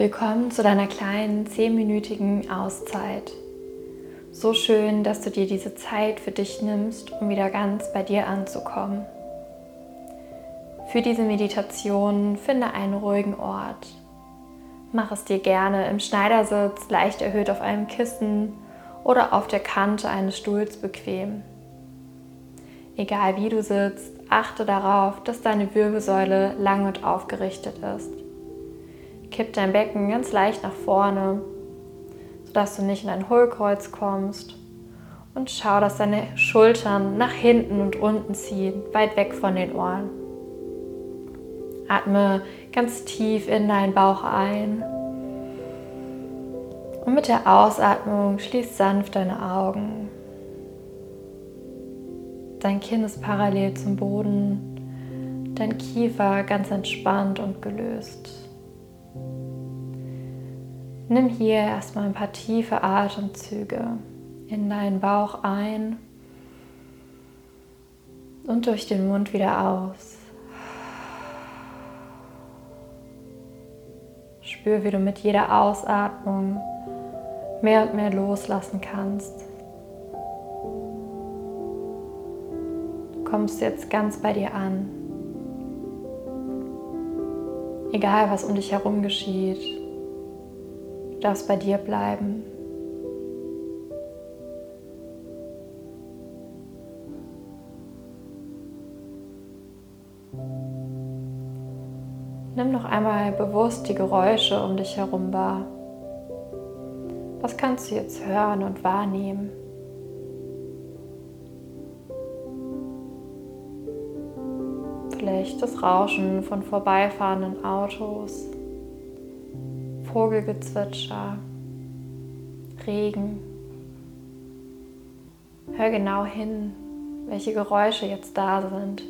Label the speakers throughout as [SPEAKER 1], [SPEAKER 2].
[SPEAKER 1] Willkommen zu deiner kleinen zehnminütigen Auszeit. So schön, dass du dir diese Zeit für dich nimmst, um wieder ganz bei dir anzukommen. Für diese Meditation finde einen ruhigen Ort. Mach es dir gerne im Schneidersitz, leicht erhöht auf einem Kissen oder auf der Kante eines Stuhls bequem. Egal wie du sitzt, achte darauf, dass deine Wirbelsäule lang und aufgerichtet ist. Kipp dein Becken ganz leicht nach vorne, sodass du nicht in ein Hohlkreuz kommst. Und schau, dass deine Schultern nach hinten und unten ziehen, weit weg von den Ohren. Atme ganz tief in deinen Bauch ein. Und mit der Ausatmung schließ sanft deine Augen. Dein Kinn ist parallel zum Boden, dein Kiefer ganz entspannt und gelöst. Nimm hier erstmal ein paar tiefe Atemzüge in deinen Bauch ein und durch den Mund wieder aus. Spür, wie du mit jeder Ausatmung mehr und mehr loslassen kannst. Du kommst jetzt ganz bei dir an. Egal, was um dich herum geschieht, darfst bei dir bleiben. Nimm noch einmal bewusst die Geräusche um dich herum wahr. Was kannst du jetzt hören und wahrnehmen? Vielleicht das Rauschen von vorbeifahrenden Autos. Vogelgezwitscher, Regen. Hör genau hin, welche Geräusche jetzt da sind.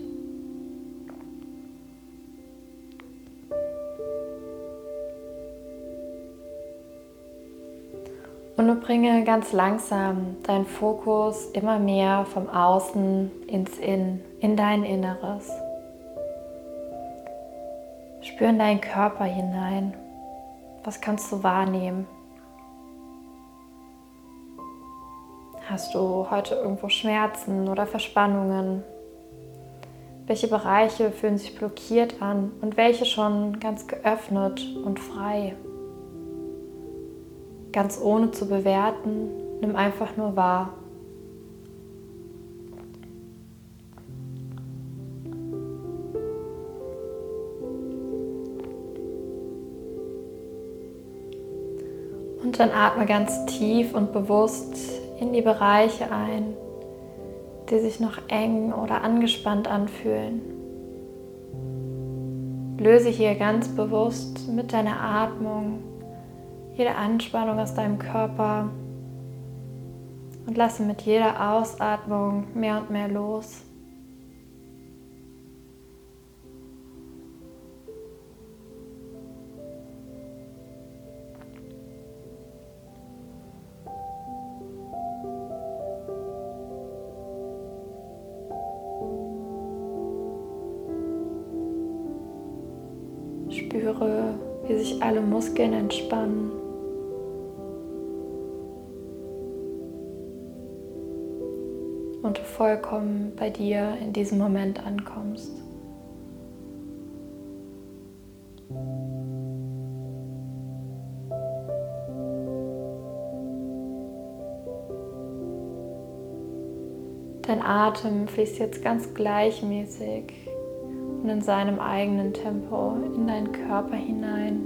[SPEAKER 1] Und bringe ganz langsam deinen Fokus immer mehr vom Außen ins Innen, in dein Inneres. Spür in deinen Körper hinein. Was kannst du wahrnehmen? Hast du heute irgendwo Schmerzen oder Verspannungen? Welche Bereiche fühlen sich blockiert an und welche schon ganz geöffnet und frei? Ganz ohne zu bewerten, nimm einfach nur wahr. Und dann atme ganz tief und bewusst in die Bereiche ein, die sich noch eng oder angespannt anfühlen. Löse hier ganz bewusst mit deiner Atmung jede Anspannung aus deinem Körper und lasse mit jeder Ausatmung mehr und mehr los. Spüre, wie sich alle Muskeln entspannen. Und du vollkommen bei dir in diesem Moment ankommst. Dein Atem fließt jetzt ganz gleichmäßig und in seinem eigenen Tempo in deinen Körper hinein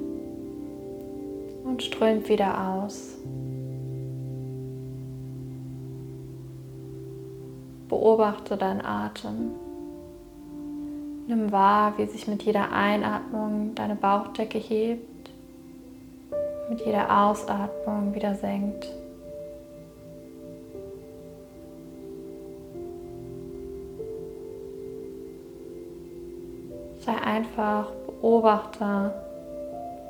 [SPEAKER 1] und strömt wieder aus. Beobachte deinen Atem. Nimm wahr, wie sich mit jeder Einatmung deine Bauchdecke hebt, mit jeder Ausatmung wieder senkt. Sei einfach Beobachter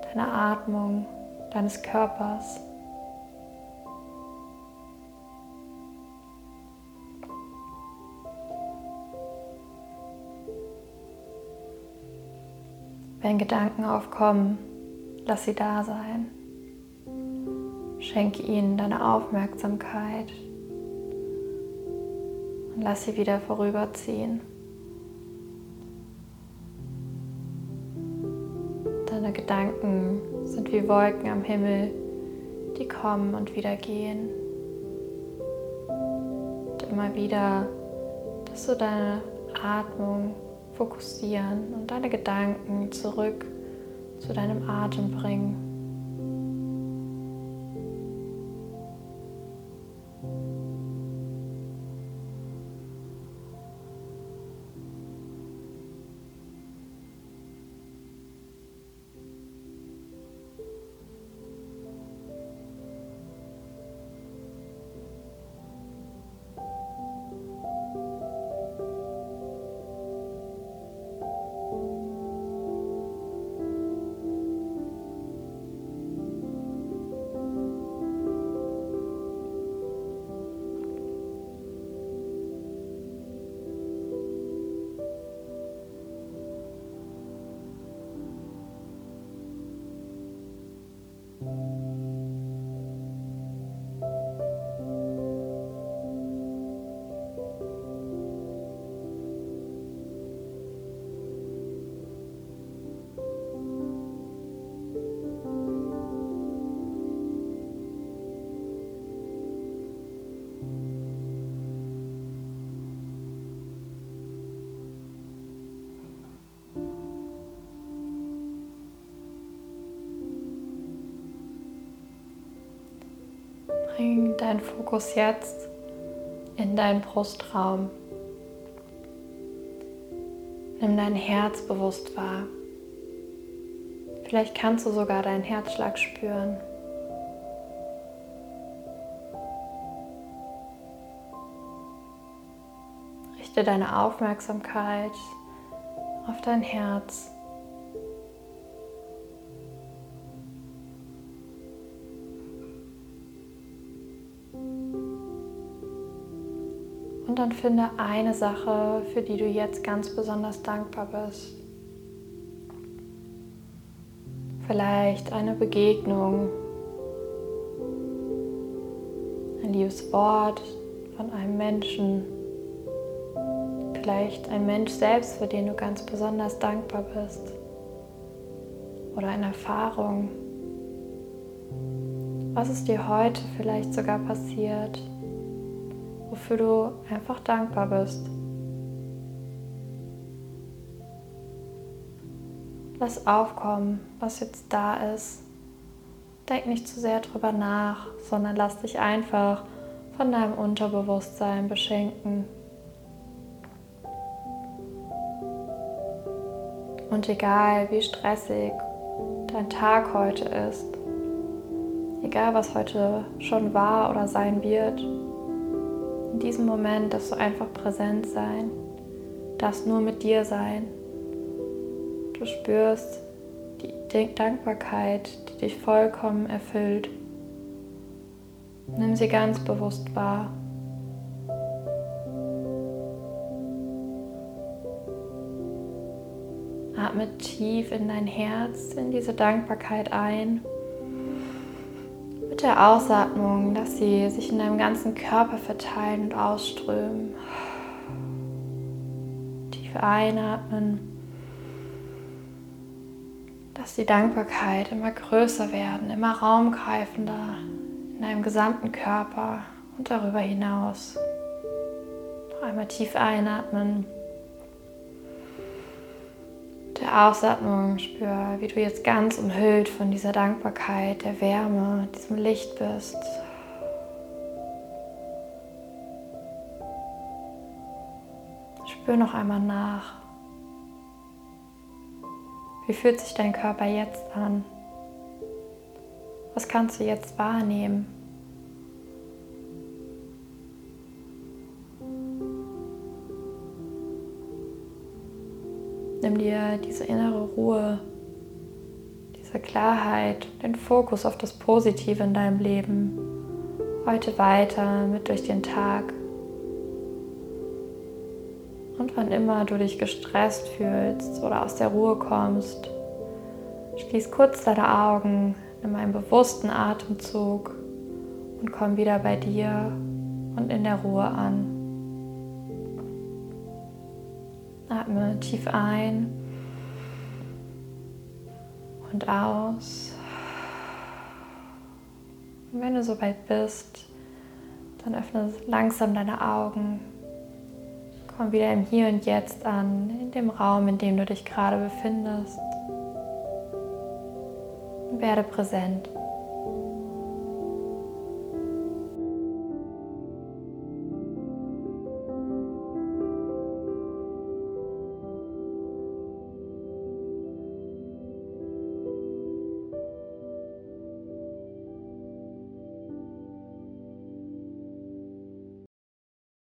[SPEAKER 1] deiner Atmung, deines Körpers. Wenn Gedanken aufkommen, lass sie da sein. Schenke ihnen deine Aufmerksamkeit und lass sie wieder vorüberziehen. Deine Gedanken sind wie Wolken am Himmel, die kommen und wieder gehen. Und immer wieder, dass du deine Atmung fokussieren und deine Gedanken zurück zu deinem Atem bringen. Bring deinen Fokus jetzt in deinen Brustraum. Nimm dein Herz bewusst wahr. Vielleicht kannst du sogar deinen Herzschlag spüren. Richte deine Aufmerksamkeit auf dein Herz. Und dann finde eine Sache, für die du jetzt ganz besonders dankbar bist. Vielleicht eine Begegnung, ein liebes Wort von einem Menschen, vielleicht ein Mensch selbst, für den du ganz besonders dankbar bist oder eine Erfahrung. Was ist dir heute vielleicht sogar passiert? Wofür du einfach dankbar bist. Lass aufkommen, was jetzt da ist. Denk nicht zu sehr drüber nach, sondern lass dich einfach von deinem Unterbewusstsein beschenken. Und egal wie stressig dein Tag heute ist, egal was heute schon war oder sein wird, diesem Moment darfst du einfach präsent sein, darfst nur mit dir sein. Du spürst die Dankbarkeit, die dich vollkommen erfüllt. Nimm sie ganz bewusst wahr. Atme tief in dein Herz, in diese Dankbarkeit ein der Ausatmung, dass sie sich in deinem ganzen Körper verteilen und ausströmen. Tief einatmen. Dass die Dankbarkeit immer größer werden, immer raumgreifender in deinem gesamten Körper und darüber hinaus. Noch einmal tief einatmen Ausatmung spür, wie du jetzt ganz umhüllt von dieser Dankbarkeit, der Wärme, diesem Licht bist. Spür noch einmal nach. Wie fühlt sich dein Körper jetzt an? Was kannst du jetzt wahrnehmen? Nimm dir diese innere Ruhe, diese Klarheit, den Fokus auf das Positive in deinem Leben heute weiter mit durch den Tag. Und wann immer du dich gestresst fühlst oder aus der Ruhe kommst, Schließ kurz deine Augen, nimm einen bewussten Atemzug und komm wieder bei dir und in der Ruhe an. Atme tief ein und aus. Und wenn du soweit bist, dann öffne langsam deine Augen. Komm wieder im Hier und Jetzt an, in dem Raum, in dem du dich gerade befindest. Werde präsent.